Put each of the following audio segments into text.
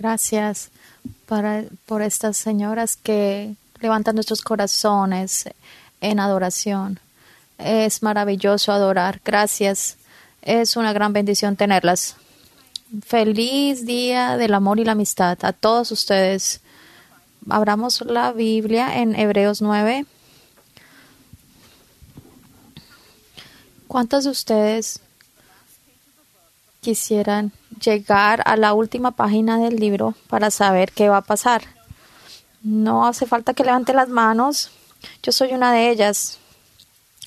Gracias para, por estas señoras que levantan nuestros corazones en adoración. Es maravilloso adorar. Gracias. Es una gran bendición tenerlas. Feliz día del amor y la amistad a todos ustedes. Abramos la Biblia en Hebreos 9. ¿Cuántos de ustedes quisieran llegar a la última página del libro para saber qué va a pasar? No hace falta que levante las manos. Yo soy una de ellas.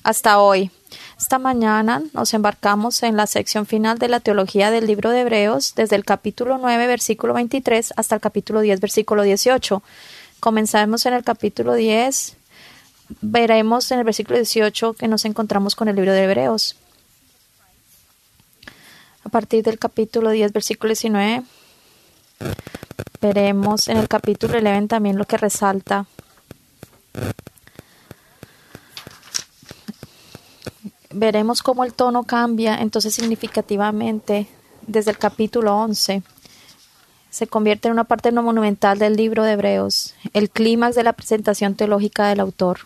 Hasta hoy. Esta mañana nos embarcamos en la sección final de la teología del libro de Hebreos, desde el capítulo 9, versículo 23, hasta el capítulo 10, versículo 18. Comenzaremos en el capítulo 10. Veremos en el versículo 18 que nos encontramos con el libro de Hebreos. A partir del capítulo 10, versículo 19, veremos en el capítulo 11 también lo que resalta veremos cómo el tono cambia entonces significativamente desde el capítulo 11. Se convierte en una parte no monumental del libro de Hebreos, el clímax de la presentación teológica del autor.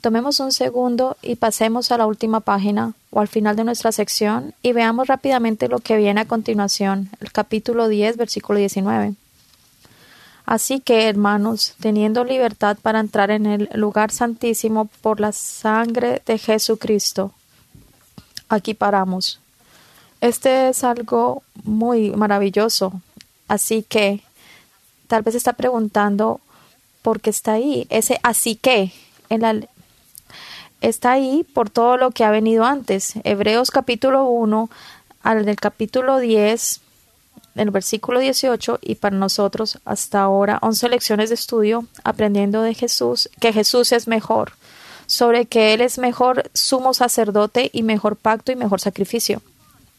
Tomemos un segundo y pasemos a la última página o al final de nuestra sección y veamos rápidamente lo que viene a continuación, el capítulo 10, versículo 19. Así que, hermanos, teniendo libertad para entrar en el lugar santísimo por la sangre de Jesucristo. Aquí paramos. Este es algo muy maravilloso. Así que, tal vez está preguntando por qué está ahí. Ese así que en la, está ahí por todo lo que ha venido antes. Hebreos capítulo 1 al del capítulo 10 el versículo 18 y para nosotros hasta ahora 11 lecciones de estudio aprendiendo de Jesús que Jesús es mejor, sobre que Él es mejor sumo sacerdote y mejor pacto y mejor sacrificio.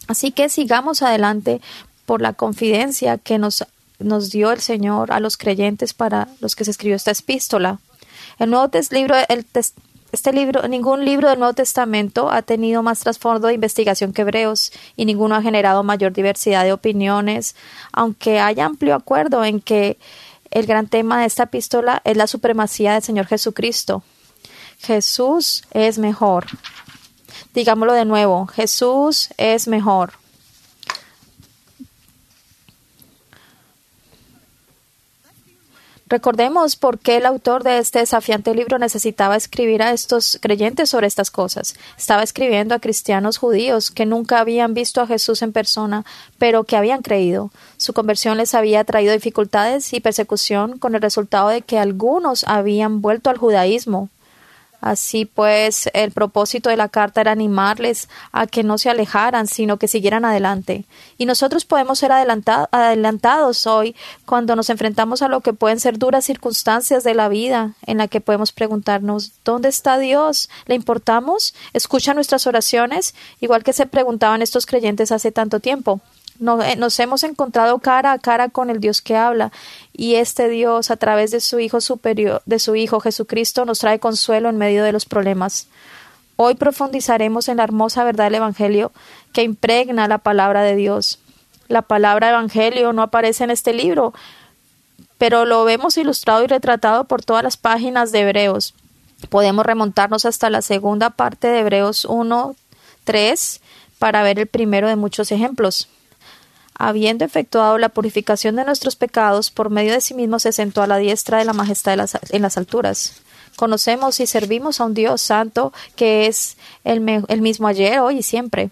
Así que sigamos adelante por la confidencia que nos, nos dio el Señor a los creyentes para los que se escribió esta epístola. El nuevo libro, el, este libro, ningún libro del Nuevo Testamento ha tenido más trasfondo de investigación que Hebreos y ninguno ha generado mayor diversidad de opiniones, aunque hay amplio acuerdo en que el gran tema de esta epístola es la supremacía del Señor Jesucristo. Jesús es mejor. Digámoslo de nuevo, Jesús es mejor. Recordemos por qué el autor de este desafiante libro necesitaba escribir a estos creyentes sobre estas cosas. Estaba escribiendo a cristianos judíos que nunca habían visto a Jesús en persona, pero que habían creído. Su conversión les había traído dificultades y persecución con el resultado de que algunos habían vuelto al judaísmo Así pues, el propósito de la carta era animarles a que no se alejaran, sino que siguieran adelante. Y nosotros podemos ser adelantados hoy cuando nos enfrentamos a lo que pueden ser duras circunstancias de la vida, en la que podemos preguntarnos ¿dónde está Dios? ¿Le importamos? ¿Escucha nuestras oraciones? Igual que se preguntaban estos creyentes hace tanto tiempo. Eh, nos hemos encontrado cara a cara con el Dios que habla y este Dios a través de su Hijo superior, de su Hijo Jesucristo nos trae consuelo en medio de los problemas. Hoy profundizaremos en la hermosa verdad del Evangelio que impregna la palabra de Dios. La palabra Evangelio no aparece en este libro, pero lo vemos ilustrado y retratado por todas las páginas de Hebreos. Podemos remontarnos hasta la segunda parte de Hebreos 1, 3 para ver el primero de muchos ejemplos habiendo efectuado la purificación de nuestros pecados, por medio de sí mismo se sentó a la diestra de la majestad en las alturas. Conocemos y servimos a un Dios santo que es el, el mismo ayer, hoy y siempre.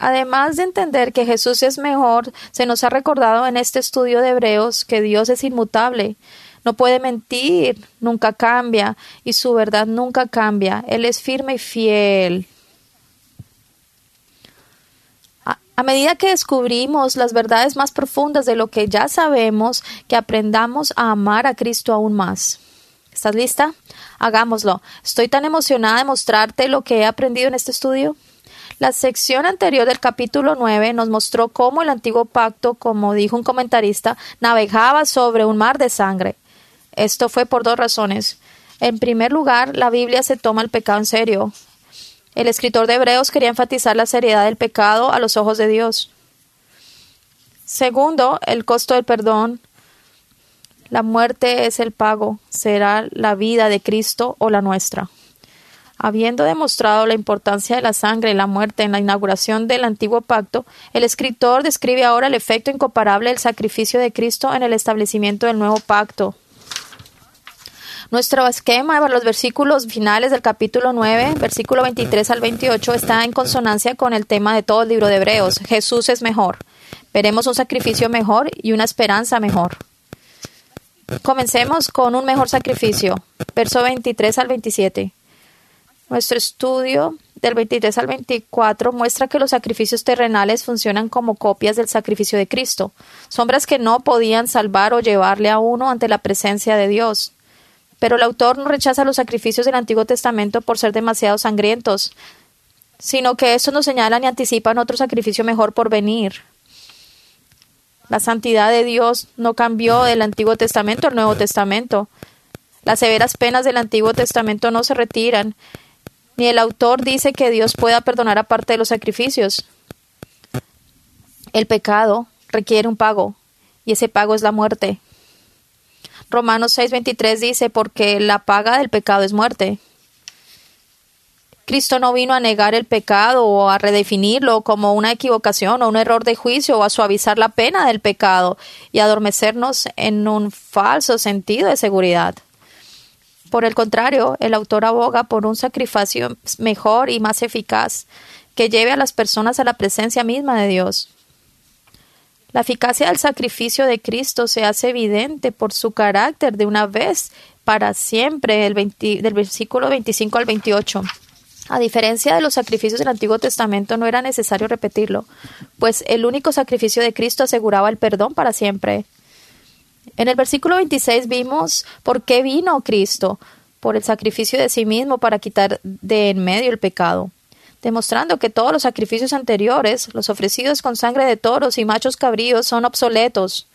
Además de entender que Jesús es mejor, se nos ha recordado en este estudio de Hebreos que Dios es inmutable, no puede mentir, nunca cambia, y su verdad nunca cambia. Él es firme y fiel. A medida que descubrimos las verdades más profundas de lo que ya sabemos, que aprendamos a amar a Cristo aún más. ¿Estás lista? Hagámoslo. Estoy tan emocionada de mostrarte lo que he aprendido en este estudio. La sección anterior del capítulo 9 nos mostró cómo el antiguo pacto, como dijo un comentarista, navegaba sobre un mar de sangre. Esto fue por dos razones. En primer lugar, la Biblia se toma el pecado en serio. El escritor de Hebreos quería enfatizar la seriedad del pecado a los ojos de Dios. Segundo, el costo del perdón. La muerte es el pago, será la vida de Cristo o la nuestra. Habiendo demostrado la importancia de la sangre y la muerte en la inauguración del antiguo pacto, el escritor describe ahora el efecto incomparable del sacrificio de Cristo en el establecimiento del nuevo pacto. Nuestro esquema para los versículos finales del capítulo 9, versículo 23 al 28, está en consonancia con el tema de todo el libro de Hebreos. Jesús es mejor. Veremos un sacrificio mejor y una esperanza mejor. Comencemos con un mejor sacrificio. Verso 23 al 27. Nuestro estudio del 23 al 24 muestra que los sacrificios terrenales funcionan como copias del sacrificio de Cristo, sombras que no podían salvar o llevarle a uno ante la presencia de Dios. Pero el autor no rechaza los sacrificios del Antiguo Testamento por ser demasiado sangrientos, sino que estos nos señalan y anticipan otro sacrificio mejor por venir. La santidad de Dios no cambió del Antiguo Testamento al Nuevo Testamento. Las severas penas del Antiguo Testamento no se retiran, ni el autor dice que Dios pueda perdonar aparte de los sacrificios. El pecado requiere un pago, y ese pago es la muerte. Romanos 6:23 dice, porque la paga del pecado es muerte. Cristo no vino a negar el pecado o a redefinirlo como una equivocación o un error de juicio o a suavizar la pena del pecado y adormecernos en un falso sentido de seguridad. Por el contrario, el autor aboga por un sacrificio mejor y más eficaz que lleve a las personas a la presencia misma de Dios. La eficacia del sacrificio de Cristo se hace evidente por su carácter de una vez para siempre, el del versículo 25 al 28. A diferencia de los sacrificios del Antiguo Testamento, no era necesario repetirlo, pues el único sacrificio de Cristo aseguraba el perdón para siempre. En el versículo 26 vimos por qué vino Cristo, por el sacrificio de sí mismo para quitar de en medio el pecado demostrando que todos los sacrificios anteriores, los ofrecidos con sangre de toros y machos cabríos, son obsoletos.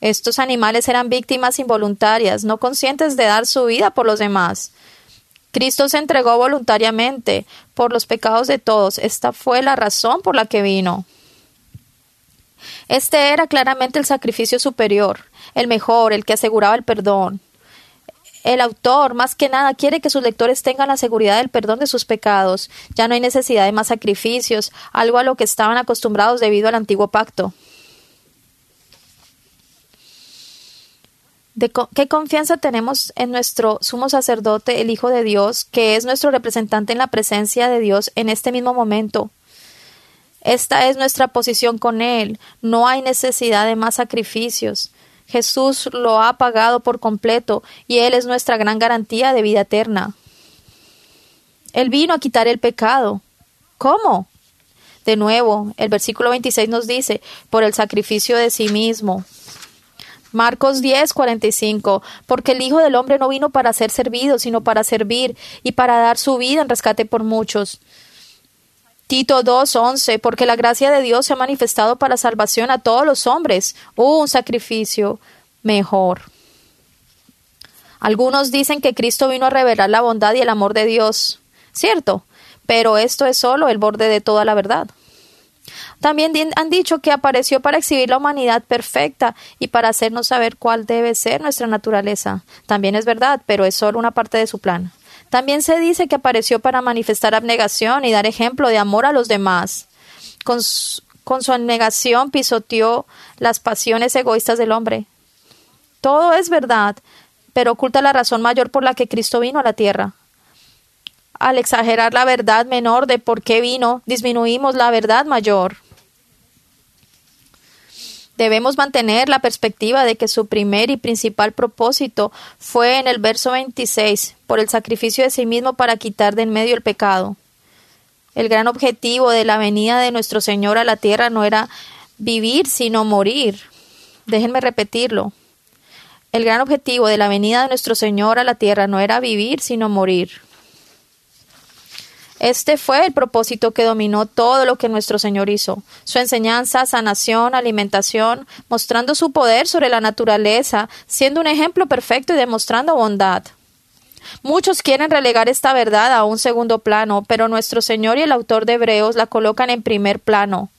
Estos animales eran víctimas involuntarias, no conscientes de dar su vida por los demás. Cristo se entregó voluntariamente por los pecados de todos. Esta fue la razón por la que vino. Este era claramente el sacrificio superior, el mejor, el que aseguraba el perdón. El autor, más que nada, quiere que sus lectores tengan la seguridad del perdón de sus pecados. Ya no hay necesidad de más sacrificios, algo a lo que estaban acostumbrados debido al antiguo pacto. De ¿Qué confianza tenemos en nuestro sumo sacerdote, el Hijo de Dios, que es nuestro representante en la presencia de Dios en este mismo momento? Esta es nuestra posición con Él. No hay necesidad de más sacrificios. Jesús lo ha pagado por completo y Él es nuestra gran garantía de vida eterna. Él vino a quitar el pecado. ¿Cómo? De nuevo, el versículo 26 nos dice, por el sacrificio de sí mismo. Marcos 10, 45, porque el Hijo del Hombre no vino para ser servido, sino para servir y para dar su vida en rescate por muchos. Tito 2.11, porque la gracia de Dios se ha manifestado para salvación a todos los hombres. un sacrificio mejor. Algunos dicen que Cristo vino a revelar la bondad y el amor de Dios. Cierto, pero esto es solo el borde de toda la verdad. También han dicho que apareció para exhibir la humanidad perfecta y para hacernos saber cuál debe ser nuestra naturaleza. También es verdad, pero es solo una parte de su plan. También se dice que apareció para manifestar abnegación y dar ejemplo de amor a los demás. Con su, abnegación pisoteó las pasiones egoístas del hombre. Todo es verdad, pero oculta la razón mayor por la que Cristo vino a la tierra. Al exagerar la verdad menor de por qué vino, disminuimos la verdad mayor. Debemos mantener la perspectiva de que su primer y principal propósito fue en el verso 26, por el sacrificio de sí mismo para quitar de en medio el pecado. El gran objetivo de la venida de nuestro Señor a la tierra no era vivir, sino morir. Déjenme repetirlo. El gran objetivo de la venida de nuestro Señor a la tierra no era vivir, sino morir. Este fue el propósito que dominó todo lo que nuestro Señor hizo. Su enseñanza, sanación, alimentación, mostrando su poder sobre la naturaleza, siendo un ejemplo perfecto y demostrando bondad. Muchos quieren relegar esta verdad a un segundo plano, pero nuestro Señor y el autor de Hebreos la colocan en primer plano.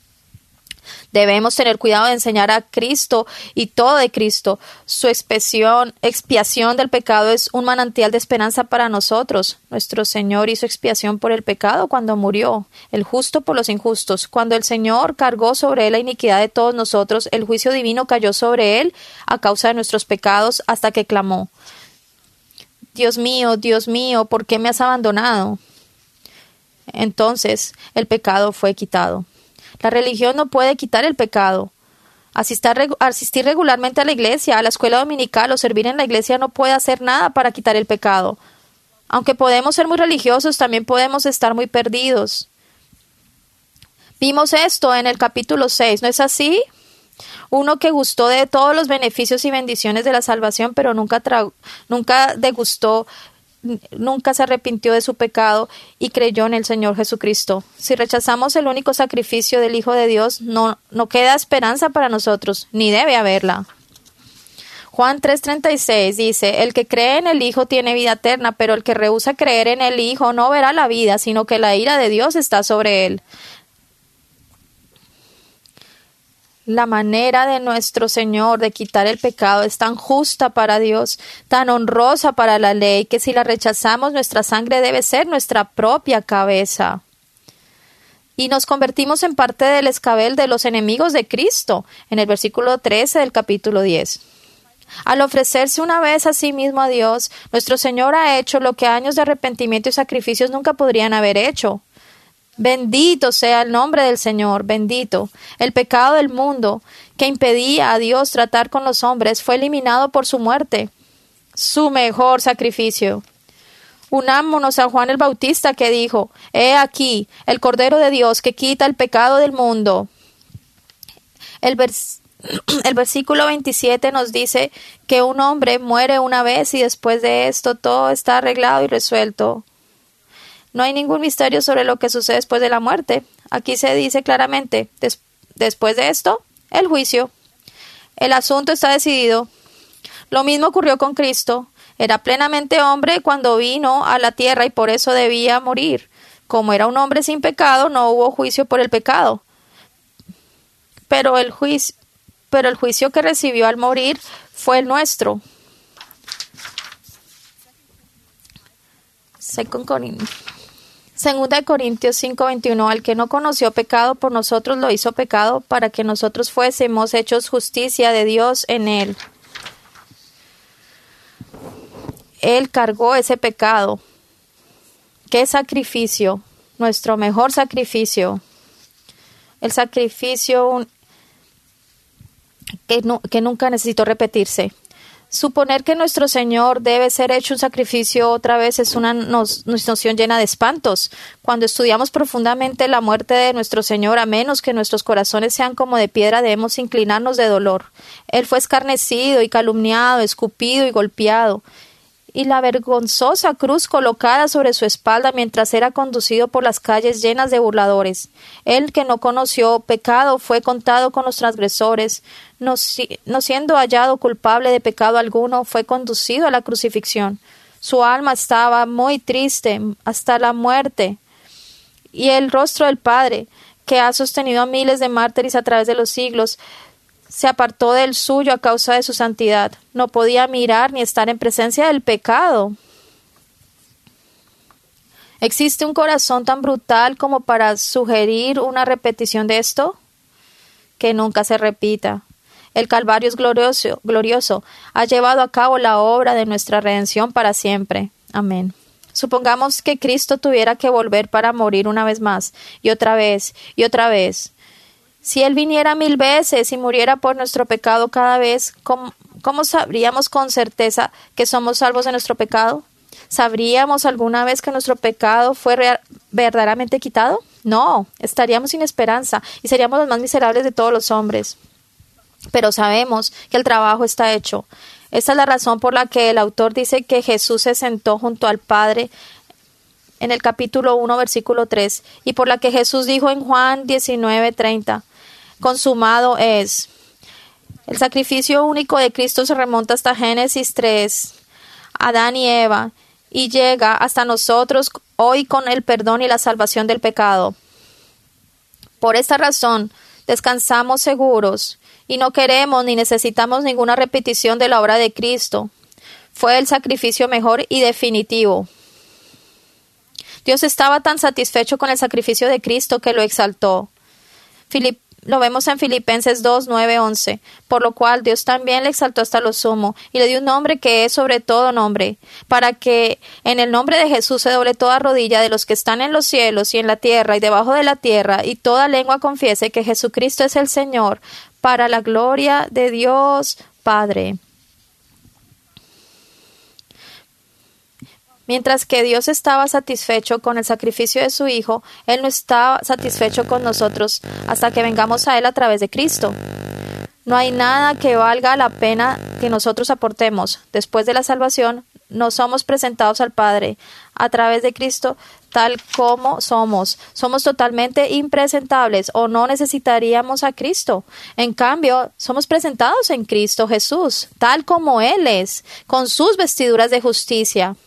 Debemos tener cuidado de enseñar a Cristo y todo de Cristo. Su expiación, expiación del pecado es un manantial de esperanza para nosotros. Nuestro Señor hizo expiación por el pecado cuando murió, el justo por los injustos. Cuando el Señor cargó sobre él la iniquidad de todos nosotros, el juicio divino cayó sobre él a causa de nuestros pecados hasta que clamó. Dios mío, Dios mío, ¿por qué me has abandonado? Entonces el pecado fue quitado. La religión no puede quitar el pecado. Asistir, regularmente a la iglesia, a la escuela dominical o servir en la iglesia no puede hacer nada para quitar el pecado. Aunque podemos ser muy religiosos, también podemos estar muy perdidos. Vimos esto en el capítulo 6, ¿no es así? Uno que gustó de todos los beneficios y bendiciones de la salvación, pero nunca, nunca degustó nunca se arrepintió de su pecado y creyó en el Señor Jesucristo. Si rechazamos el único sacrificio del Hijo de Dios, no, no queda esperanza para nosotros, ni debe haberla. Juan 3:36 dice, El que cree en el Hijo tiene vida eterna, pero el que rehúsa creer en el Hijo no verá la vida, sino que la ira de Dios está sobre él. La manera de nuestro Señor de quitar el pecado es tan justa para Dios, tan honrosa para la ley, que si la rechazamos nuestra sangre debe ser nuestra propia cabeza. Y nos convertimos en parte del escabel de los enemigos de Cristo, en el versículo 13 del capítulo 10. Al ofrecerse una vez a sí mismo a Dios, nuestro Señor ha hecho lo que años de arrepentimiento y sacrificios nunca podrían haber hecho. Bendito sea el nombre del Señor, bendito. El pecado del mundo que impedía a Dios tratar con los hombres fue eliminado por su muerte, su mejor sacrificio. Unámonos a Juan el Bautista que dijo, He aquí el Cordero de Dios que quita el pecado del mundo. El, versículo 27 nos dice que un hombre muere una vez y después de esto todo está arreglado y resuelto. No hay ningún misterio sobre lo que sucede después de la muerte. Aquí se dice claramente, después de esto, el juicio. El asunto está decidido. Lo mismo ocurrió con Cristo. Era plenamente hombre cuando vino a la tierra y por eso debía morir. Como era un hombre sin pecado, no hubo juicio por el pecado. Pero el juicio, pero el juicio que recibió al morir fue el nuestro. Second Segunda de Corintios 5:21, al que no conoció pecado por nosotros lo hizo pecado para que nosotros fuésemos hechos justicia de Dios en él. Él cargó ese pecado. ¿Qué sacrificio? Nuestro mejor sacrificio. El sacrificio que, que nunca necesitó repetirse. Suponer que nuestro Señor debe ser hecho un sacrificio otra vez es una noción llena de espantos. Cuando estudiamos profundamente la muerte de nuestro Señor, a menos que nuestros corazones sean como de piedra, debemos inclinarnos de dolor. Él fue escarnecido y calumniado, escupido y golpeado y la vergonzosa cruz colocada sobre su espalda mientras era conducido por las calles llenas de burladores. Él que no conoció pecado fue contado con los transgresores, no, siendo hallado culpable de pecado alguno, fue conducido a la crucifixión. Su alma estaba muy triste hasta la muerte. Y el rostro del Padre, que ha sostenido a miles de mártires a través de los siglos, se apartó del suyo a causa de su santidad. No podía mirar ni estar en presencia del pecado. ¿Existe un corazón tan brutal como para sugerir una repetición de esto? Que nunca se repita. El Calvario es glorioso, glorioso. Ha llevado a cabo la obra de nuestra redención para siempre. Amén. Supongamos que Cristo tuviera que volver para morir una vez más, y otra vez, y otra vez. Si Él viniera mil veces y muriera por nuestro pecado cada vez, ¿cómo, sabríamos con certeza que somos salvos de nuestro pecado? ¿Sabríamos alguna vez que nuestro pecado fue verdaderamente quitado? No, estaríamos sin esperanza y seríamos los más miserables de todos los hombres. Pero sabemos que el trabajo está hecho. Esta es la razón por la que el autor dice que Jesús se sentó junto al Padre en el capítulo 1, versículo 3, y por la que Jesús dijo en Juan 19, 30, consumado es. El sacrificio único de Cristo se remonta hasta Génesis 3, Adán y Eva, y llega hasta nosotros hoy con el perdón y la salvación del pecado. Por esta razón, descansamos seguros y no queremos ni necesitamos ninguna repetición de la obra de Cristo. Fue el sacrificio mejor y definitivo. Dios estaba tan satisfecho con el sacrificio de Cristo que lo exaltó. Lo vemos en Filipenses 2, 9, 11. Por lo cual Dios también le exaltó hasta lo sumo y le dio un nombre que es sobre todo nombre, para que en el nombre de Jesús se doble toda rodilla de los que están en los cielos y en la tierra y debajo de la tierra, y toda lengua confiese que Jesucristo es el Señor, para la gloria de Dios Padre. Mientras que Dios estaba satisfecho con el sacrificio de su Hijo, Él no está satisfecho con nosotros hasta que vengamos a Él a través de Cristo. No hay nada que valga la pena que nosotros aportemos. Después de la salvación, nos somos presentados al Padre a través de Cristo tal como somos. Somos totalmente impresentables o no necesitaríamos a Cristo. En cambio, somos presentados en Cristo Jesús, tal como Él es, con sus vestiduras de justicia.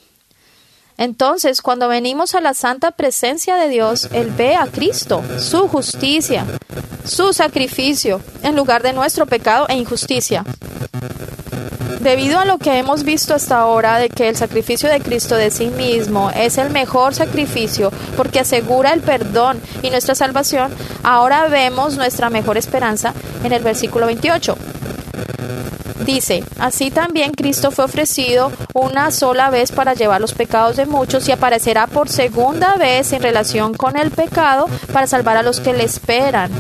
Entonces, cuando venimos a la santa presencia de Dios, Él ve a Cristo, su justicia, su sacrificio, en lugar de nuestro pecado e injusticia. Debido a lo que hemos visto hasta ahora de que el sacrificio de Cristo de sí mismo es el mejor sacrificio porque asegura el perdón y nuestra salvación, ahora vemos nuestra mejor esperanza en el versículo 28. Dice, así también Cristo fue ofrecido una sola vez para llevar los pecados de muchos y aparecerá por segunda vez en relación con el pecado para salvar a los que le esperan.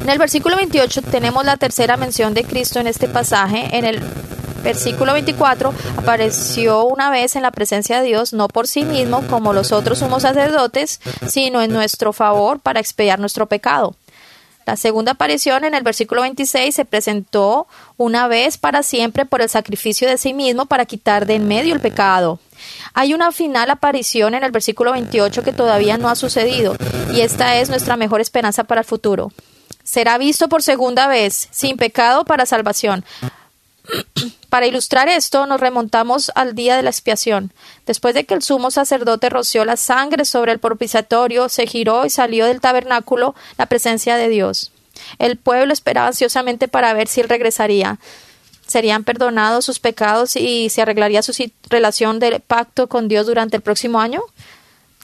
En el versículo 28 tenemos la tercera mención de Cristo en este pasaje. En el versículo 24 apareció una vez en la presencia de Dios, no por sí mismo como los otros sumos sacerdotes, sino en nuestro favor para expiar nuestro pecado. La segunda aparición en el versículo 26 se presentó una vez para siempre por el sacrificio de sí mismo para quitar de en medio el pecado. Hay una final aparición en el versículo 28 que todavía no ha sucedido y esta es nuestra mejor esperanza para el futuro. Será visto por segunda vez, sin pecado para salvación. Para ilustrar esto, nos remontamos al día de la expiación. Después de que el sumo sacerdote roció la sangre sobre el propiciatorio, se giró y salió del tabernáculo la presencia de Dios. El pueblo esperaba ansiosamente para ver si él regresaría. ¿Serían perdonados sus pecados y se arreglaría su relación de pacto con Dios durante el próximo año?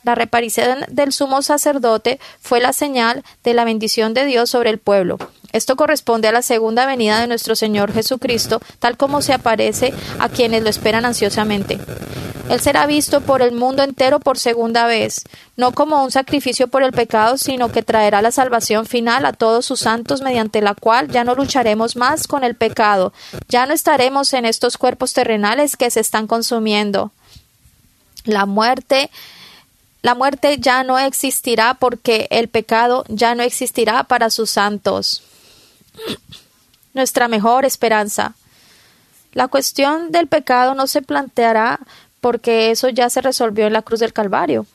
La reparición del sumo sacerdote fue la señal de la bendición de Dios sobre el pueblo. Esto corresponde a la segunda venida de nuestro Señor Jesucristo, tal como se aparece a quienes lo esperan ansiosamente. Él será visto por el mundo entero por segunda vez, no como un sacrificio por el pecado, sino que traerá la salvación final a todos sus santos, mediante la cual ya no lucharemos más con el pecado, ya no estaremos en estos cuerpos terrenales que se están consumiendo. La muerte la muerte ya no existirá porque el pecado ya no existirá para sus santos. Nuestra mejor esperanza. La cuestión del pecado no se planteará porque eso ya se resolvió en la cruz del Calvario.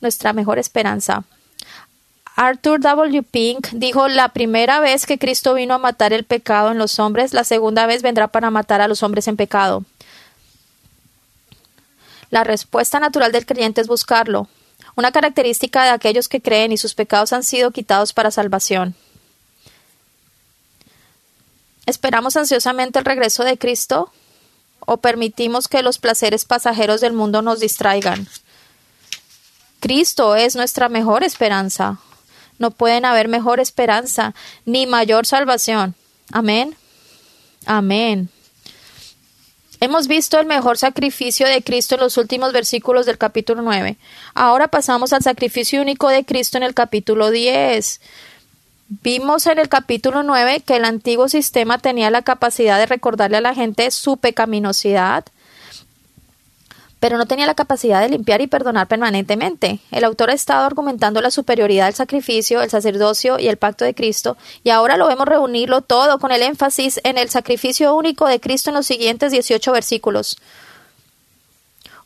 Nuestra mejor esperanza. Arthur W. Pink dijo la primera vez que Cristo vino a matar el pecado en los hombres, la segunda vez vendrá para matar a los hombres en pecado. La respuesta natural del creyente es buscarlo, una característica de aquellos que creen y sus pecados han sido quitados para salvación. ¿Esperamos ansiosamente el regreso de Cristo o permitimos que los placeres pasajeros del mundo nos distraigan? Cristo es nuestra mejor esperanza. No pueden haber mejor esperanza ni mayor salvación. Amén. Amén. Hemos visto el mejor sacrificio de Cristo en los últimos versículos del capítulo 9. Ahora pasamos al sacrificio único de Cristo en el capítulo 10. Vimos en el capítulo 9 que el antiguo sistema tenía la capacidad de recordarle a la gente su pecaminosidad, pero no tenía la capacidad de limpiar y perdonar permanentemente. El autor ha estado argumentando la superioridad del sacrificio, el sacerdocio y el pacto de Cristo, y ahora lo vemos reunirlo todo con el énfasis en el sacrificio único de Cristo en los siguientes 18 versículos.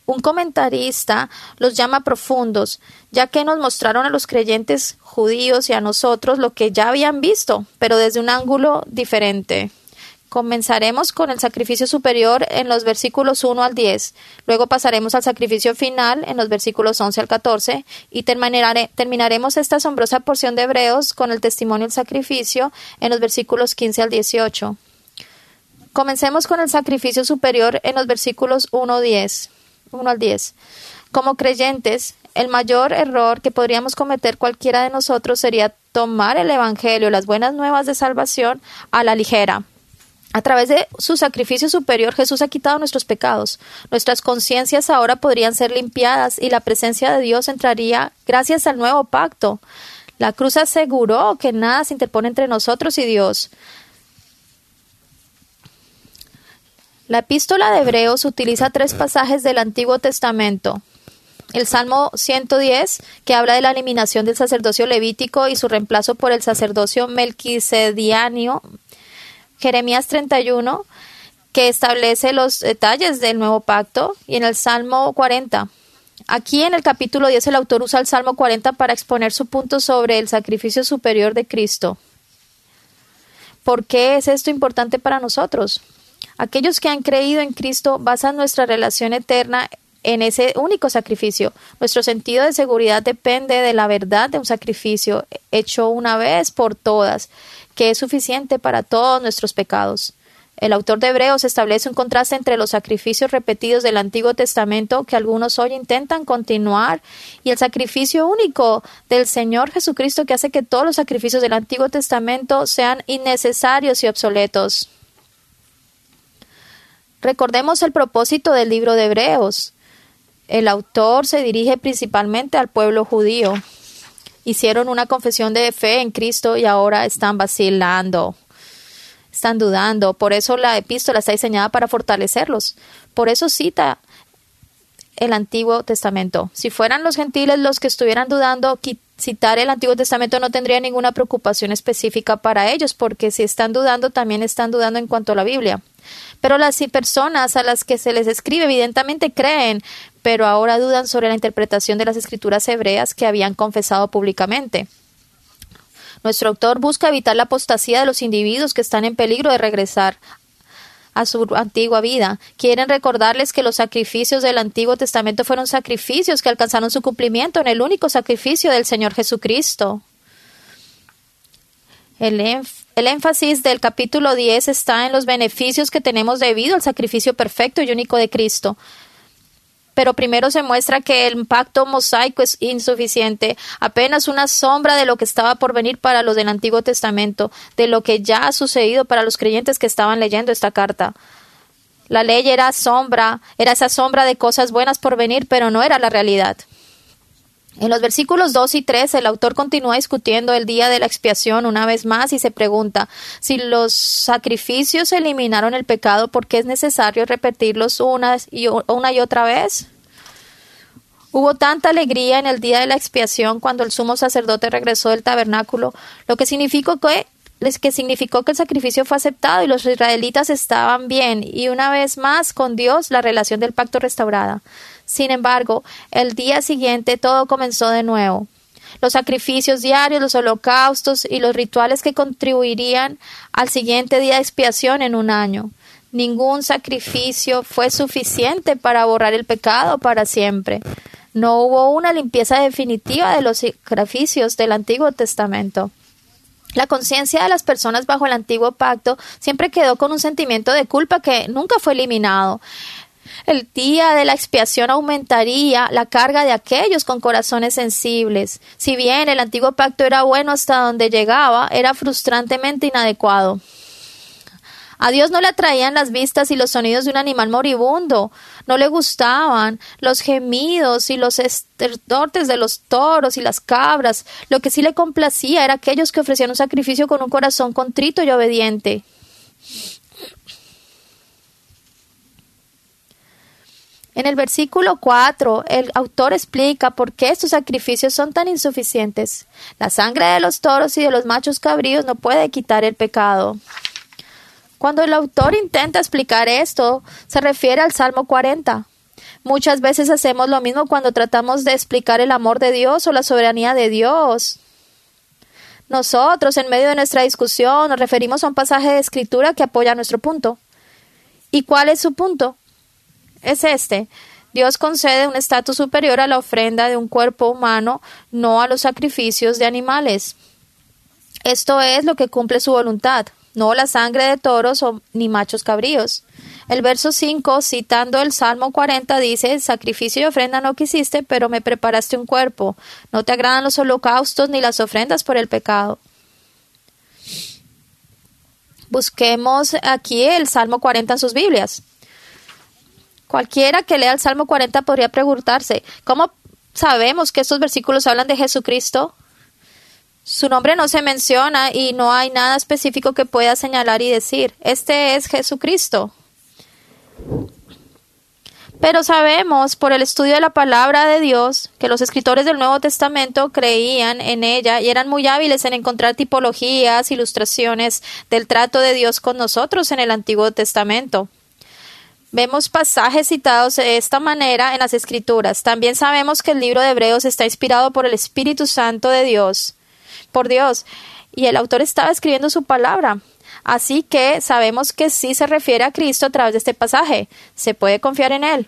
Un comentarista los llama profundos, ya que nos mostraron a los creyentes judíos y a nosotros lo que ya habían visto, pero desde un ángulo diferente Comenzaremos con el sacrificio superior en los versículos 1 al 10. Luego pasaremos al sacrificio final en los versículos 11 al 14 y terminaremos esta asombrosa porción de Hebreos con el testimonio del sacrificio en los versículos 15 al 18. Comencemos con el sacrificio superior en los versículos 1, 10, 1 al 10. Como creyentes, el mayor error que podríamos cometer cualquiera de nosotros sería tomar el Evangelio, las buenas nuevas de salvación, a la ligera. A través de su sacrificio superior, Jesús ha quitado nuestros pecados. Nuestras conciencias ahora podrían ser limpiadas y la presencia de Dios entraría gracias al nuevo pacto. La cruz aseguró que nada se interpone entre nosotros y Dios. La epístola de Hebreos utiliza tres pasajes del Antiguo Testamento. El Salmo 110, que habla de la eliminación del sacerdocio levítico y su reemplazo por el sacerdocio melquisediano, Jeremías 31, que establece los detalles del nuevo pacto, y en el Salmo 40. Aquí en el capítulo 10 el autor usa el Salmo 40 para exponer su punto sobre el sacrificio superior de Cristo. ¿Por qué es esto importante para nosotros? Aquellos que han creído en Cristo basan nuestra relación eterna en ese único sacrificio. Nuestro sentido de seguridad depende de la verdad de un sacrificio hecho una vez por todas que es suficiente para todos nuestros pecados. El autor de Hebreos establece un contraste entre los sacrificios repetidos del Antiguo Testamento que algunos hoy intentan continuar y el sacrificio único del Señor Jesucristo que hace que todos los sacrificios del Antiguo Testamento sean innecesarios y obsoletos. Recordemos el propósito del libro de Hebreos. El autor se dirige principalmente al pueblo judío hicieron una confesión de fe en Cristo y ahora están vacilando, están dudando. Por eso la epístola está diseñada para fortalecerlos. Por eso cita el Antiguo Testamento. Si fueran los gentiles los que estuvieran dudando, citar el Antiguo Testamento no tendría ninguna preocupación específica para ellos, porque si están dudando, también están dudando en cuanto a la Biblia. Pero las personas a las que se les escribe evidentemente creen, pero ahora dudan sobre la interpretación de las escrituras hebreas que habían confesado públicamente. Nuestro autor busca evitar la apostasía de los individuos que están en peligro de regresar a su antigua vida. Quieren recordarles que los sacrificios del Antiguo Testamento fueron sacrificios que alcanzaron su cumplimiento en el único sacrificio del Señor Jesucristo. El, el, énfasis del capítulo 10 está en los beneficios que tenemos debido al sacrificio perfecto y único de Cristo pero primero se muestra que el pacto mosaico es insuficiente, apenas una sombra de lo que estaba por venir para los del Antiguo Testamento, de lo que ya ha sucedido para los creyentes que estaban leyendo esta carta. La ley era sombra, era esa sombra de cosas buenas por venir, pero no era la realidad. En los versículos 2 y 3 el autor continúa discutiendo el día de la expiación una vez más y se pregunta si los sacrificios eliminaron el pecado, ¿por qué es necesario repetirlos una y, una y otra vez? Hubo tanta alegría en el día de la expiación cuando el sumo sacerdote regresó del tabernáculo, lo que significó que que significó que el sacrificio fue aceptado y los israelitas estaban bien y una vez más con Dios la relación del pacto restaurada. Sin embargo, el día siguiente todo comenzó de nuevo. Los sacrificios diarios, los holocaustos y los rituales que contribuirían al siguiente día de expiación en un año. Ningún sacrificio fue suficiente para borrar el pecado para siempre. No hubo una limpieza definitiva de los sacrificios del Antiguo Testamento. La conciencia de las personas bajo el antiguo pacto siempre quedó con un sentimiento de culpa que nunca fue eliminado. El día de la expiación aumentaría la carga de aquellos con corazones sensibles. Si bien el antiguo pacto era bueno hasta donde llegaba, era frustrantemente inadecuado. A Dios no le atraían las vistas y los sonidos de un animal moribundo, no le gustaban los gemidos y los estertortes de los toros y las cabras. Lo que sí le complacía era aquellos que ofrecían un sacrificio con un corazón contrito y obediente. En el versículo 4, el autor explica por qué estos sacrificios son tan insuficientes. La sangre de los toros y de los machos cabríos no puede quitar el pecado. Cuando el autor intenta explicar esto, se refiere al Salmo 40. Muchas veces hacemos lo mismo cuando tratamos de explicar el amor de Dios o la soberanía de Dios. Nosotros, en medio de nuestra discusión, nos referimos a un pasaje de escritura que apoya nuestro punto. ¿Y cuál es su punto? Es este. Dios concede un estatus superior a la ofrenda de un cuerpo humano, no a los sacrificios de animales. Esto es lo que cumple su voluntad, no la sangre de toros o, ni machos cabríos. El verso 5, citando el Salmo 40, dice, Sacrificio y ofrenda no quisiste, pero me preparaste un cuerpo. No te agradan los holocaustos ni las ofrendas por el pecado. Busquemos aquí el Salmo 40 en sus Biblias. Cualquiera que lea el Salmo 40 podría preguntarse, ¿cómo sabemos que estos versículos hablan de Jesucristo? Su nombre no se menciona y no hay nada específico que pueda señalar y decir, este es Jesucristo. Pero sabemos por el estudio de la palabra de Dios que los escritores del Nuevo Testamento creían en ella y eran muy hábiles en encontrar tipologías, ilustraciones del trato de Dios con nosotros en el Antiguo Testamento. Vemos pasajes citados de esta manera en las Escrituras. También sabemos que el libro de Hebreos está inspirado por el Espíritu Santo de Dios, por Dios, y el autor estaba escribiendo su palabra. Así que sabemos que sí se refiere a Cristo a través de este pasaje. Se puede confiar en Él.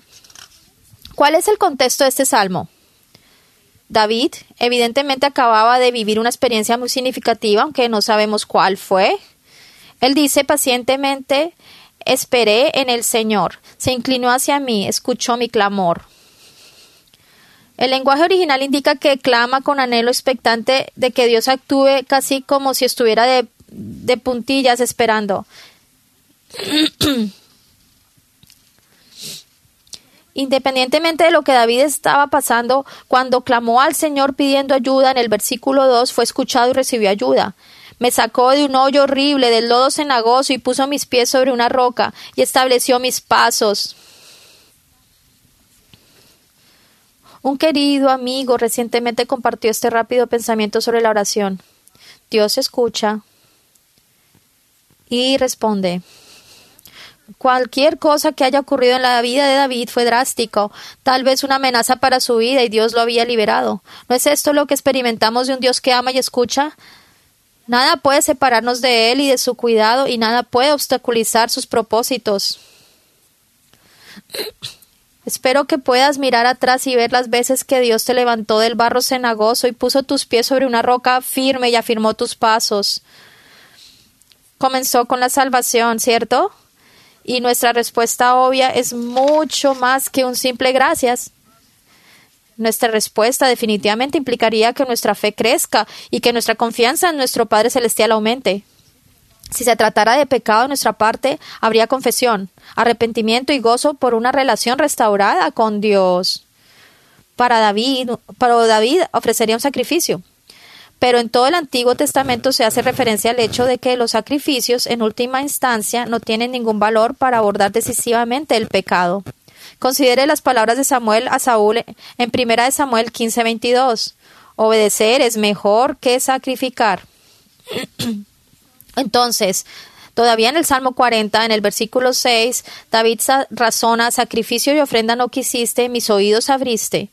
¿Cuál es el contexto de este salmo? David evidentemente acababa de vivir una experiencia muy significativa, aunque no sabemos cuál fue. Él dice pacientemente, esperé en el Señor, se inclinó hacia mí, escuchó mi clamor. El lenguaje original indica que clama con anhelo expectante de que Dios actúe casi como si estuviera de de puntillas esperando. Independientemente de lo que David estaba pasando, cuando clamó al Señor pidiendo ayuda en el versículo 2, fue escuchado y recibió ayuda. Me sacó de un hoyo horrible, del lodo cenagoso, y puso mis pies sobre una roca, y estableció mis pasos. Un querido amigo recientemente compartió este rápido pensamiento sobre la oración. Dios escucha, y responde Cualquier cosa que haya ocurrido en la vida de David fue drástico, tal vez una amenaza para su vida y Dios lo había liberado. ¿No es esto lo que experimentamos de un Dios que ama y escucha? Nada puede separarnos de Él y de su cuidado y nada puede obstaculizar sus propósitos. Espero que puedas mirar atrás y ver las veces que Dios te levantó del barro cenagoso y puso tus pies sobre una roca firme y afirmó tus pasos comenzó con la salvación, ¿cierto? Y nuestra respuesta obvia es mucho más que un simple gracias. Nuestra respuesta definitivamente implicaría que nuestra fe crezca y que nuestra confianza en nuestro Padre Celestial aumente. Si se tratara de pecado de nuestra parte, habría confesión, arrepentimiento y gozo por una relación restaurada con Dios. Para David, para David ofrecería un sacrificio pero en todo el Antiguo Testamento se hace referencia al hecho de que los sacrificios en última instancia no tienen ningún valor para abordar decisivamente el pecado. Considere las palabras de Samuel a Saúl en primera de Samuel 15:22. Obedecer es mejor que sacrificar. Entonces, Todavía en el Salmo 40, en el versículo 6, David razona, sacrificio y ofrenda no quisiste, mis oídos abriste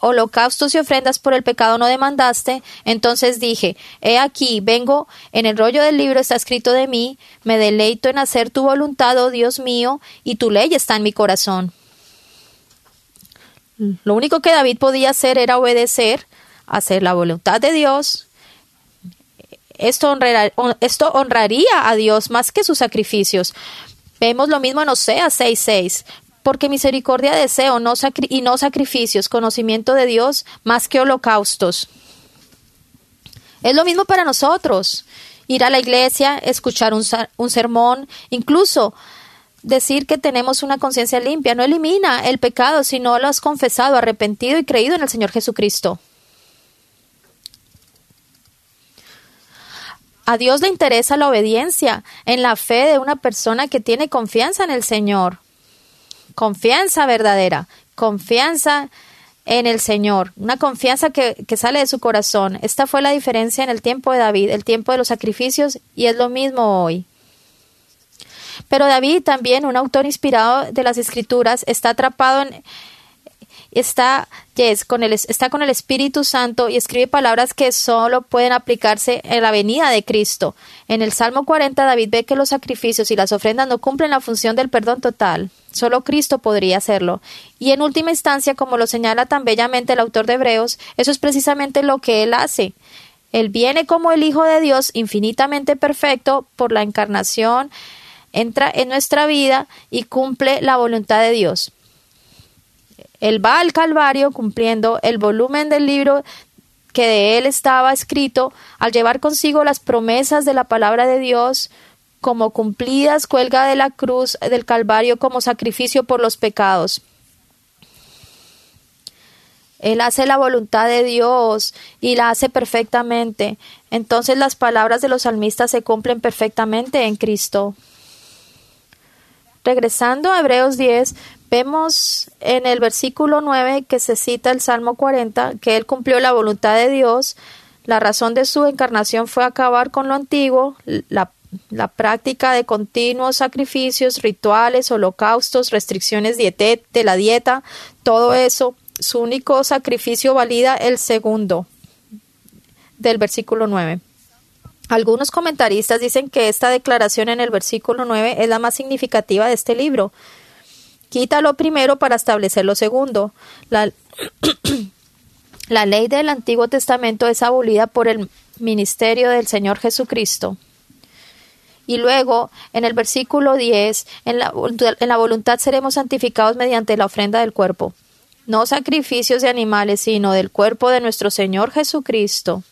holocaustos y ofrendas por el pecado no demandaste, entonces dije, he aquí, vengo, en el rollo del libro está escrito de mí, me deleito en hacer tu voluntad, oh Dios mío, y tu ley está en mi corazón. Lo único que David podía hacer era obedecer, hacer la voluntad de Dios. Esto, honraría a Dios más que sus sacrificios. Vemos lo mismo en Oseas 6:6 porque misericordia deseo y no sacrificios, conocimiento de Dios más que holocaustos. Es lo mismo para nosotros. Ir a la iglesia, escuchar un, un sermón, incluso decir que tenemos una conciencia limpia, no elimina el pecado si no lo has confesado, arrepentido y creído en el Señor Jesucristo. A Dios le interesa la obediencia en la fe de una persona que tiene confianza en el Señor confianza verdadera, confianza en el Señor, una confianza que, sale de su corazón. Esta fue la diferencia en el tiempo de David, el tiempo de los sacrificios, y es lo mismo hoy. Pero David, también un autor inspirado de las escrituras, está atrapado en, está, con el, está con el Espíritu Santo y escribe palabras que solo pueden aplicarse en la venida de Cristo. En el Salmo 40 David ve que los sacrificios y las ofrendas no cumplen la función del perdón total. Solo Cristo podría hacerlo. Y en última instancia, como lo señala tan bellamente el autor de Hebreos, eso es precisamente lo que Él hace. Él viene como el Hijo de Dios infinitamente perfecto por la encarnación, entra en nuestra vida y cumple la voluntad de Dios. Él va al Calvario cumpliendo el volumen del libro que de él estaba escrito, al llevar consigo las promesas de la palabra de Dios como cumplidas, cuelga de la cruz del Calvario como sacrificio por los pecados. Él hace la voluntad de Dios y la hace perfectamente. Entonces las palabras de los salmistas se cumplen perfectamente en Cristo. Regresando a Hebreos 10, vemos en el versículo 9 que se cita el Salmo 40 que Él cumplió la voluntad de Dios. La razón de su encarnación fue acabar con lo antiguo, la, la práctica de continuos sacrificios, rituales, holocaustos, restricciones de la dieta, todo eso su único sacrificio valida el segundo del versículo 9. Algunos comentaristas dicen que esta declaración en el versículo 9 es la más significativa de este libro. Quita lo primero para establecer lo segundo. La, ley del Antiguo Testamento es abolida por el ministerio del Señor Jesucristo. Y luego, en el versículo 10, en la, en la voluntad seremos santificados mediante la ofrenda del cuerpo no sacrificios de animales, sino del cuerpo de nuestro Señor Jesucristo.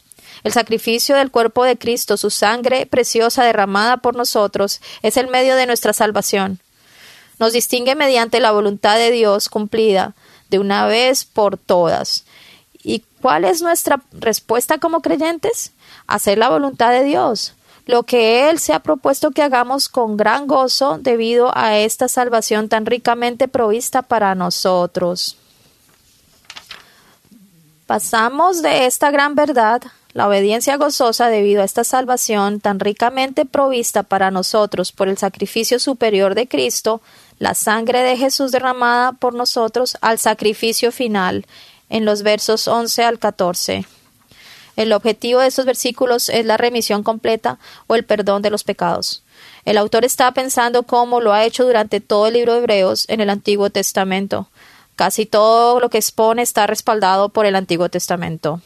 El sacrificio del cuerpo de Cristo, su sangre preciosa derramada por nosotros, es el medio de nuestra salvación. Nos distingue mediante la voluntad de Dios cumplida de una vez por todas. ¿Y cuál es nuestra respuesta como creyentes? Hacer la voluntad de Dios, lo que Él se ha propuesto que hagamos con gran gozo debido a esta salvación tan ricamente provista para nosotros. Pasamos de esta gran verdad, la obediencia gozosa debido a esta salvación tan ricamente provista para nosotros por el sacrificio superior de Cristo, la sangre de Jesús derramada por nosotros, al sacrificio final, en los versos 11 al 14. El objetivo de estos versículos es la remisión completa o el perdón de los pecados. El autor está pensando cómo lo ha hecho durante todo el libro de Hebreos en el Antiguo Testamento. Casi todo lo que expone está respaldado por el Antiguo Testamento.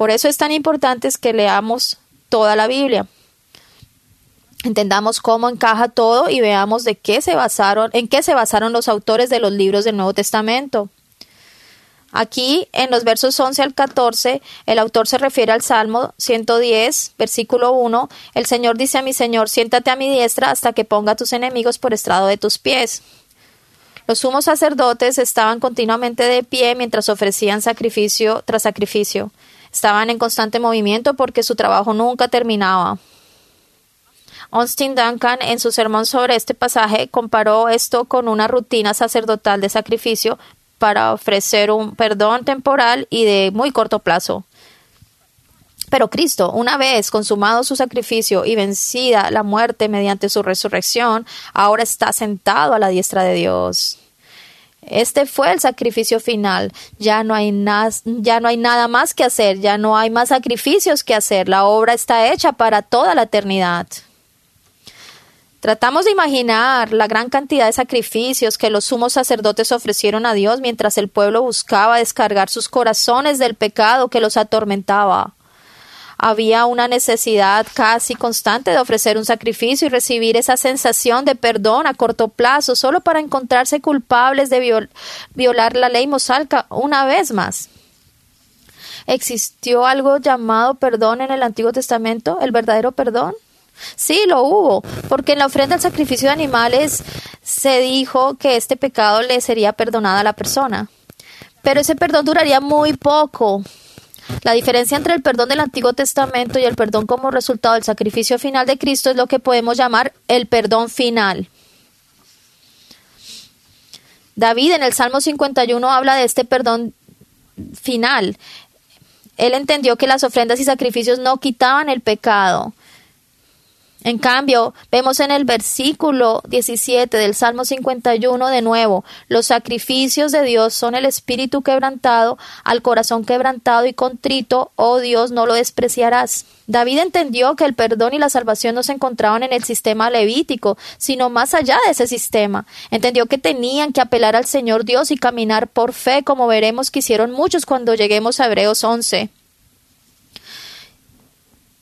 Por eso es tan importante que leamos toda la Biblia. Entendamos cómo encaja todo y veamos de qué se basaron, en qué se basaron los autores de los libros del Nuevo Testamento. Aquí, en los versos 11 al 14, el autor se refiere al Salmo 110, versículo 1. El Señor dice a mi Señor, siéntate a mi diestra hasta que ponga a tus enemigos por estrado de tus pies. Los sumos sacerdotes estaban continuamente de pie mientras ofrecían sacrificio tras sacrificio. Estaban en constante movimiento porque su trabajo nunca terminaba. Austin Duncan, en su sermón sobre este pasaje, comparó esto con una rutina sacerdotal de sacrificio para ofrecer un perdón temporal y de muy corto plazo. Pero Cristo, una vez consumado su sacrificio y vencida la muerte mediante su resurrección, ahora está sentado a la diestra de Dios. Este fue el sacrificio final. Ya no hay ya no hay nada más que hacer, ya no hay más sacrificios que hacer. La obra está hecha para toda la eternidad. Tratamos de imaginar la gran cantidad de sacrificios que los sumos sacerdotes ofrecieron a Dios mientras el pueblo buscaba descargar sus corazones del pecado que los atormentaba había una necesidad casi constante de ofrecer un sacrificio y recibir esa sensación de perdón a corto plazo solo para encontrarse culpables de violar la ley mosalca una vez más. ¿Existió algo llamado perdón en el Antiguo Testamento? ¿El verdadero perdón? Sí, lo hubo, porque en la ofrenda al sacrificio de animales se dijo que este pecado le sería perdonado a la persona. Pero ese perdón duraría muy poco. La diferencia entre el perdón del Antiguo Testamento y el perdón como resultado del sacrificio final de Cristo es lo que podemos llamar el perdón final. David en el Salmo 51 habla de este perdón final. Él entendió que las ofrendas y sacrificios no quitaban el pecado. En cambio, vemos en el versículo 17 del Salmo 51 de nuevo, los sacrificios de Dios son el espíritu quebrantado, al corazón quebrantado y contrito, oh Dios, no lo despreciarás. David entendió que el perdón y la salvación no se encontraban en el sistema levítico, sino más allá de ese sistema. Entendió que tenían que apelar al Señor Dios y caminar por fe, como veremos que hicieron muchos cuando lleguemos a Hebreos 11.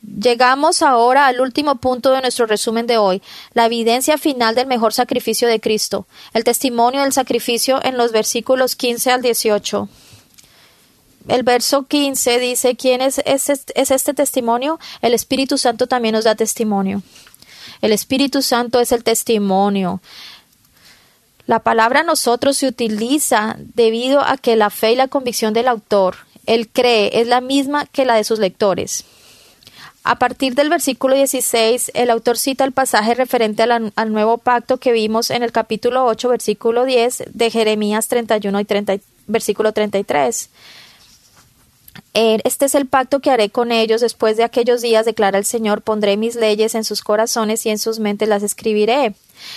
Llegamos ahora al último punto de nuestro resumen de hoy, la evidencia final del mejor sacrificio de Cristo, el testimonio del sacrificio en los versículos 15 al 18. El verso 15 dice, ¿quién es, es, es este testimonio? El Espíritu Santo también nos da testimonio. El Espíritu Santo es el testimonio. La palabra nosotros se utiliza debido a que la fe y la convicción del autor, él cree, es la misma que la de sus lectores. A partir del versículo 16, el autor cita el pasaje referente al, nuevo pacto que vimos en el capítulo 8, versículo 10 de Jeremías 31 y 30, versículo 33. Eh, este es el pacto que haré con ellos después de aquellos días, declara el Señor, pondré mis leyes en sus corazones y en sus mentes las escribiré.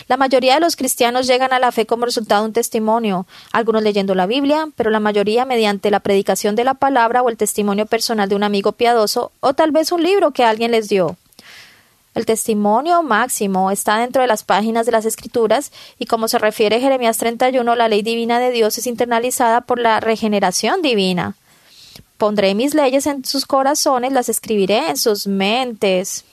La mayoría de los cristianos llegan a la fe como resultado de un testimonio, algunos leyendo la Biblia, pero la mayoría mediante la predicación de la palabra o el testimonio personal de un amigo piadoso o tal vez un libro que alguien les dio. El testimonio máximo está dentro de las páginas de las Escrituras y como se refiere Jeremías 31, la ley divina de Dios es internalizada por la regeneración divina. Pondré mis leyes en sus corazones, las escribiré en sus mentes.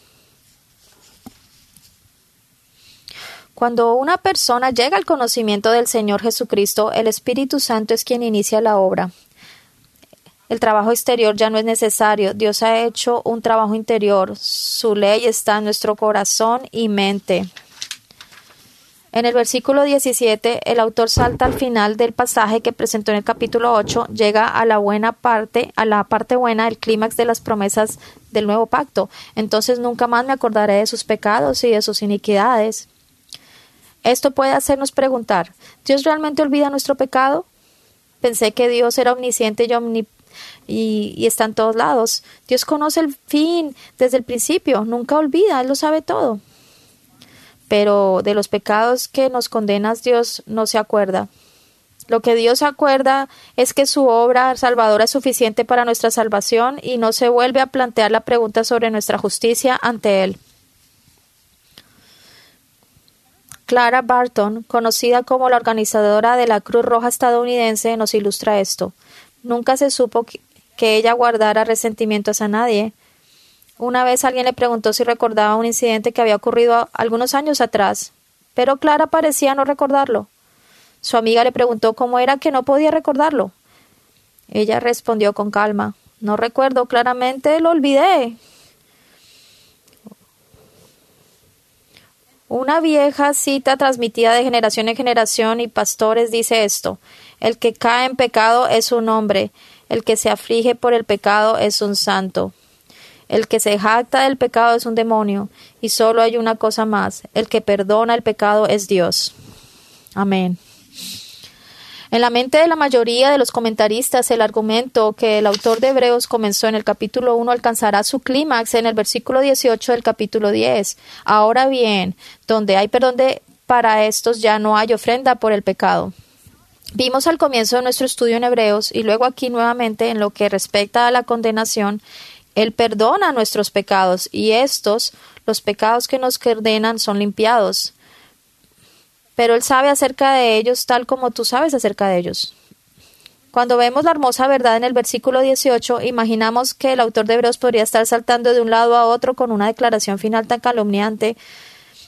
Cuando una persona llega al conocimiento del Señor Jesucristo, el Espíritu Santo es quien inicia la obra. El trabajo exterior ya no es necesario. Dios ha hecho un trabajo interior. Su ley está en nuestro corazón y mente. En el versículo 17, el autor salta al final del pasaje que presentó en el capítulo 8, llega a la buena parte, a la parte buena, el clímax de las promesas del nuevo pacto. Entonces nunca más me acordaré de sus pecados y de sus iniquidades. Esto puede hacernos preguntar, ¿Dios realmente olvida nuestro pecado? Pensé que Dios era omnisciente y, y, y, está en todos lados. Dios conoce el fin desde el principio, nunca olvida, Él lo sabe todo pero de los pecados que nos condenas Dios no se acuerda. Lo que Dios acuerda es que su obra salvadora es suficiente para nuestra salvación y no se vuelve a plantear la pregunta sobre nuestra justicia ante Él. Clara Barton, conocida como la organizadora de la Cruz Roja estadounidense, nos ilustra esto. Nunca se supo que ella guardara resentimientos a nadie, una vez alguien le preguntó si recordaba un incidente que había ocurrido algunos años atrás, pero Clara parecía no recordarlo. Su amiga le preguntó cómo era que no podía recordarlo. Ella respondió con calma No recuerdo claramente, lo olvidé. Una vieja cita transmitida de generación en generación y pastores dice esto El que cae en pecado es un hombre, el que se aflige por el pecado es un santo. El que se jacta del pecado es un demonio, y solo hay una cosa más, el que perdona el pecado es Dios. Amén. En la mente de la mayoría de los comentaristas, el argumento que el autor de Hebreos comenzó en el capítulo 1 alcanzará su clímax en el versículo 18 del capítulo 10. Ahora bien, donde hay perdón de, para estos ya no hay ofrenda por el pecado. Vimos al comienzo de nuestro estudio en Hebreos y luego aquí nuevamente en lo que respecta a la condenación él perdona nuestros pecados y estos, los pecados que nos condenan, son limpiados. Pero Él sabe acerca de ellos tal como tú sabes acerca de ellos. Cuando vemos la hermosa verdad en el versículo 18, imaginamos que el autor de Hebreos podría estar saltando de un lado a otro con una declaración final tan calumniante.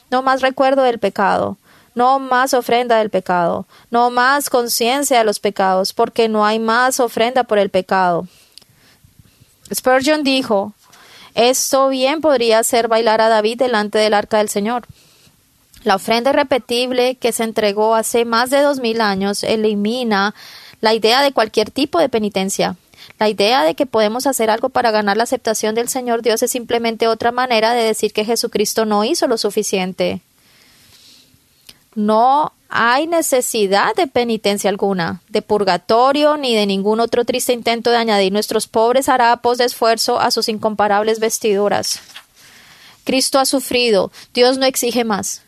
No más recuerdo del pecado, no más ofrenda del pecado, no más conciencia de los pecados, porque no hay más ofrenda por el pecado. Spurgeon dijo, esto bien podría hacer bailar a David delante del arca del Señor. La ofrenda irrepetible que se entregó hace más de dos mil años elimina la idea de cualquier tipo de penitencia. La idea de que podemos hacer algo para ganar la aceptación del Señor Dios es simplemente otra manera de decir que Jesucristo no hizo lo suficiente. No hay necesidad de penitencia alguna, de purgatorio, ni de ningún otro triste intento de añadir nuestros pobres harapos de esfuerzo a sus incomparables vestiduras. Cristo ha sufrido, Dios no exige más.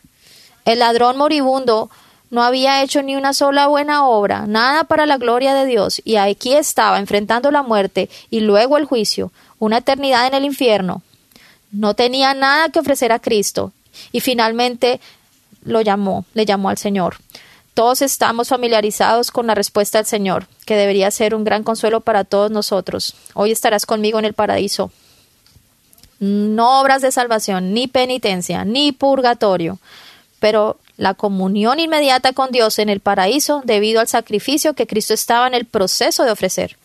El ladrón moribundo no había hecho ni una sola buena obra, nada para la gloria de Dios, y aquí estaba enfrentando la muerte y luego el juicio, una eternidad en el infierno. No tenía nada que ofrecer a Cristo, y finalmente lo llamó, le llamó al Señor. Todos estamos familiarizados con la respuesta del Señor, que debería ser un gran consuelo para todos nosotros. Hoy estarás conmigo en el paraíso. No obras de salvación, ni penitencia, ni purgatorio, pero la comunión inmediata con Dios en el paraíso debido al sacrificio que Cristo estaba en el proceso de ofrecer.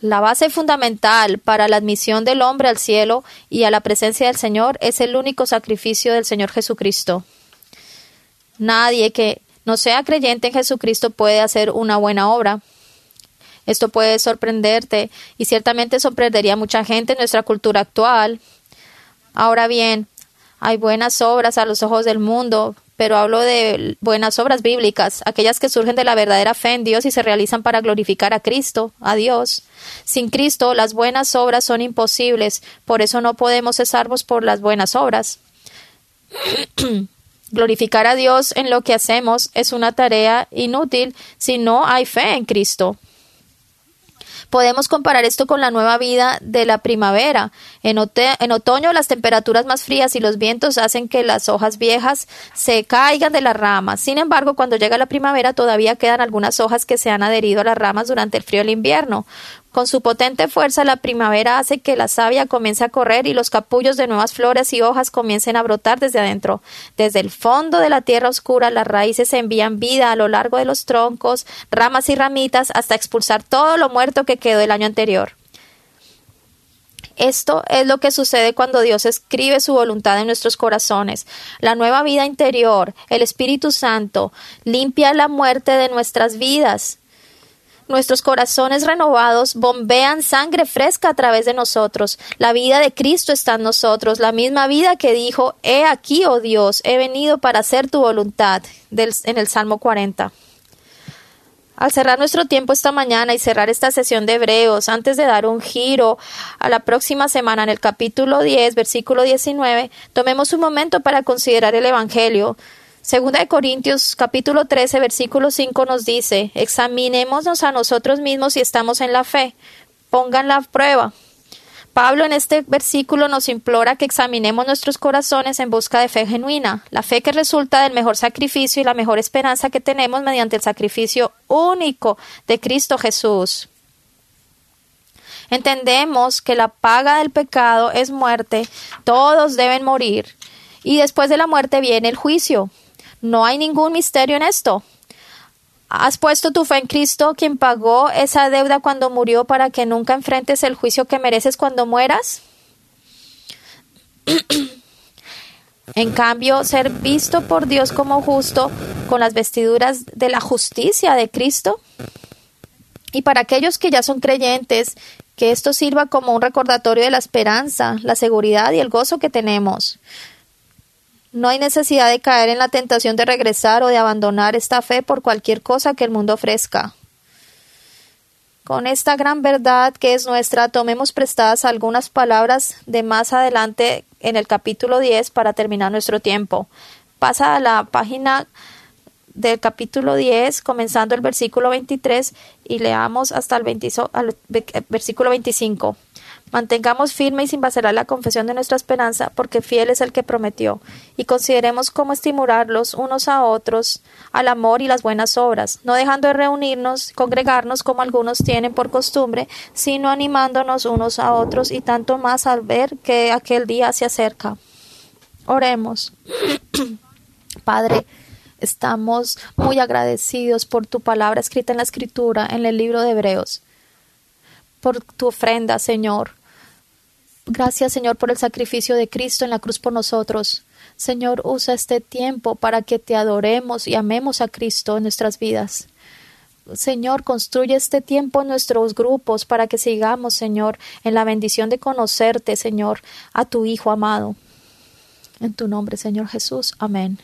La base fundamental para la admisión del hombre al cielo y a la presencia del Señor es el único sacrificio del Señor Jesucristo. Nadie que no sea creyente en Jesucristo puede hacer una buena obra. Esto puede sorprenderte y ciertamente sorprendería a mucha gente en nuestra cultura actual. Ahora bien, hay buenas obras a los ojos del mundo, pero hablo de buenas obras bíblicas, aquellas que surgen de la verdadera fe en Dios y se realizan para glorificar a Cristo, a Dios. Sin Cristo, las buenas obras son imposibles, por eso no podemos cesarnos por las buenas obras. Glorificar a Dios en lo que hacemos es una tarea inútil si no hay fe en Cristo. Podemos comparar esto con la nueva vida de la primavera. En, otoño las temperaturas más frías y los vientos hacen que las hojas viejas se caigan de las ramas. Sin embargo, cuando llega la primavera todavía quedan algunas hojas que se han adherido a las ramas durante el frío del invierno. Con su potente fuerza, la primavera hace que la savia comience a correr y los capullos de nuevas flores y hojas comiencen a brotar desde adentro. Desde el fondo de la tierra oscura, las raíces envían vida a lo largo de los troncos, ramas y ramitas hasta expulsar todo lo muerto que quedó el año anterior. Esto es lo que sucede cuando Dios escribe su voluntad en nuestros corazones. La nueva vida interior, el Espíritu Santo, limpia la muerte de nuestras vidas. Nuestros corazones renovados bombean sangre fresca a través de nosotros. La vida de Cristo está en nosotros, la misma vida que dijo, He aquí, oh Dios, he venido para hacer tu voluntad, en el Salmo 40. Al cerrar nuestro tiempo esta mañana y cerrar esta sesión de Hebreos, antes de dar un giro a la próxima semana en el capítulo 10, versículo 19, tomemos un momento para considerar el Evangelio Segunda de Corintios capítulo 13 versículo 5 nos dice, examinémonos a nosotros mismos si estamos en la fe, pongan la prueba. Pablo en este versículo nos implora que examinemos nuestros corazones en busca de fe genuina, la fe que resulta del mejor sacrificio y la mejor esperanza que tenemos mediante el sacrificio único de Cristo Jesús. Entendemos que la paga del pecado es muerte, todos deben morir, y después de la muerte viene el juicio. No hay ningún misterio en esto. ¿Has puesto tu fe en Cristo, quien pagó esa deuda cuando murió para que nunca enfrentes el juicio que mereces cuando mueras? en cambio, ser visto por Dios como justo con las vestiduras de la justicia de Cristo. Y para aquellos que ya son creyentes, que esto sirva como un recordatorio de la esperanza, la seguridad y el gozo que tenemos. No hay necesidad de caer en la tentación de regresar o de abandonar esta fe por cualquier cosa que el mundo ofrezca. Con esta gran verdad que es nuestra, tomemos prestadas algunas palabras de más adelante en el capítulo 10 para terminar nuestro tiempo. Pasa a la página del capítulo 10, comenzando el versículo 23 y leamos hasta el, el versículo 25. Mantengamos firme y sin vacilar la confesión de nuestra esperanza, porque fiel es el que prometió, y consideremos cómo estimularlos unos a otros al amor y las buenas obras, no dejando de reunirnos, congregarnos como algunos tienen por costumbre, sino animándonos unos a otros y tanto más al ver que aquel día se acerca. Oremos. Padre, estamos muy agradecidos por tu palabra escrita en la escritura, en el libro de Hebreos por tu ofrenda, Señor. Gracias, Señor, por el sacrificio de Cristo en la cruz por nosotros. Señor, usa este tiempo para que te adoremos y amemos a Cristo en nuestras vidas. Señor, construye este tiempo en nuestros grupos para que sigamos, Señor, en la bendición de conocerte, Señor, a tu Hijo amado. En tu nombre, Señor Jesús. Amén.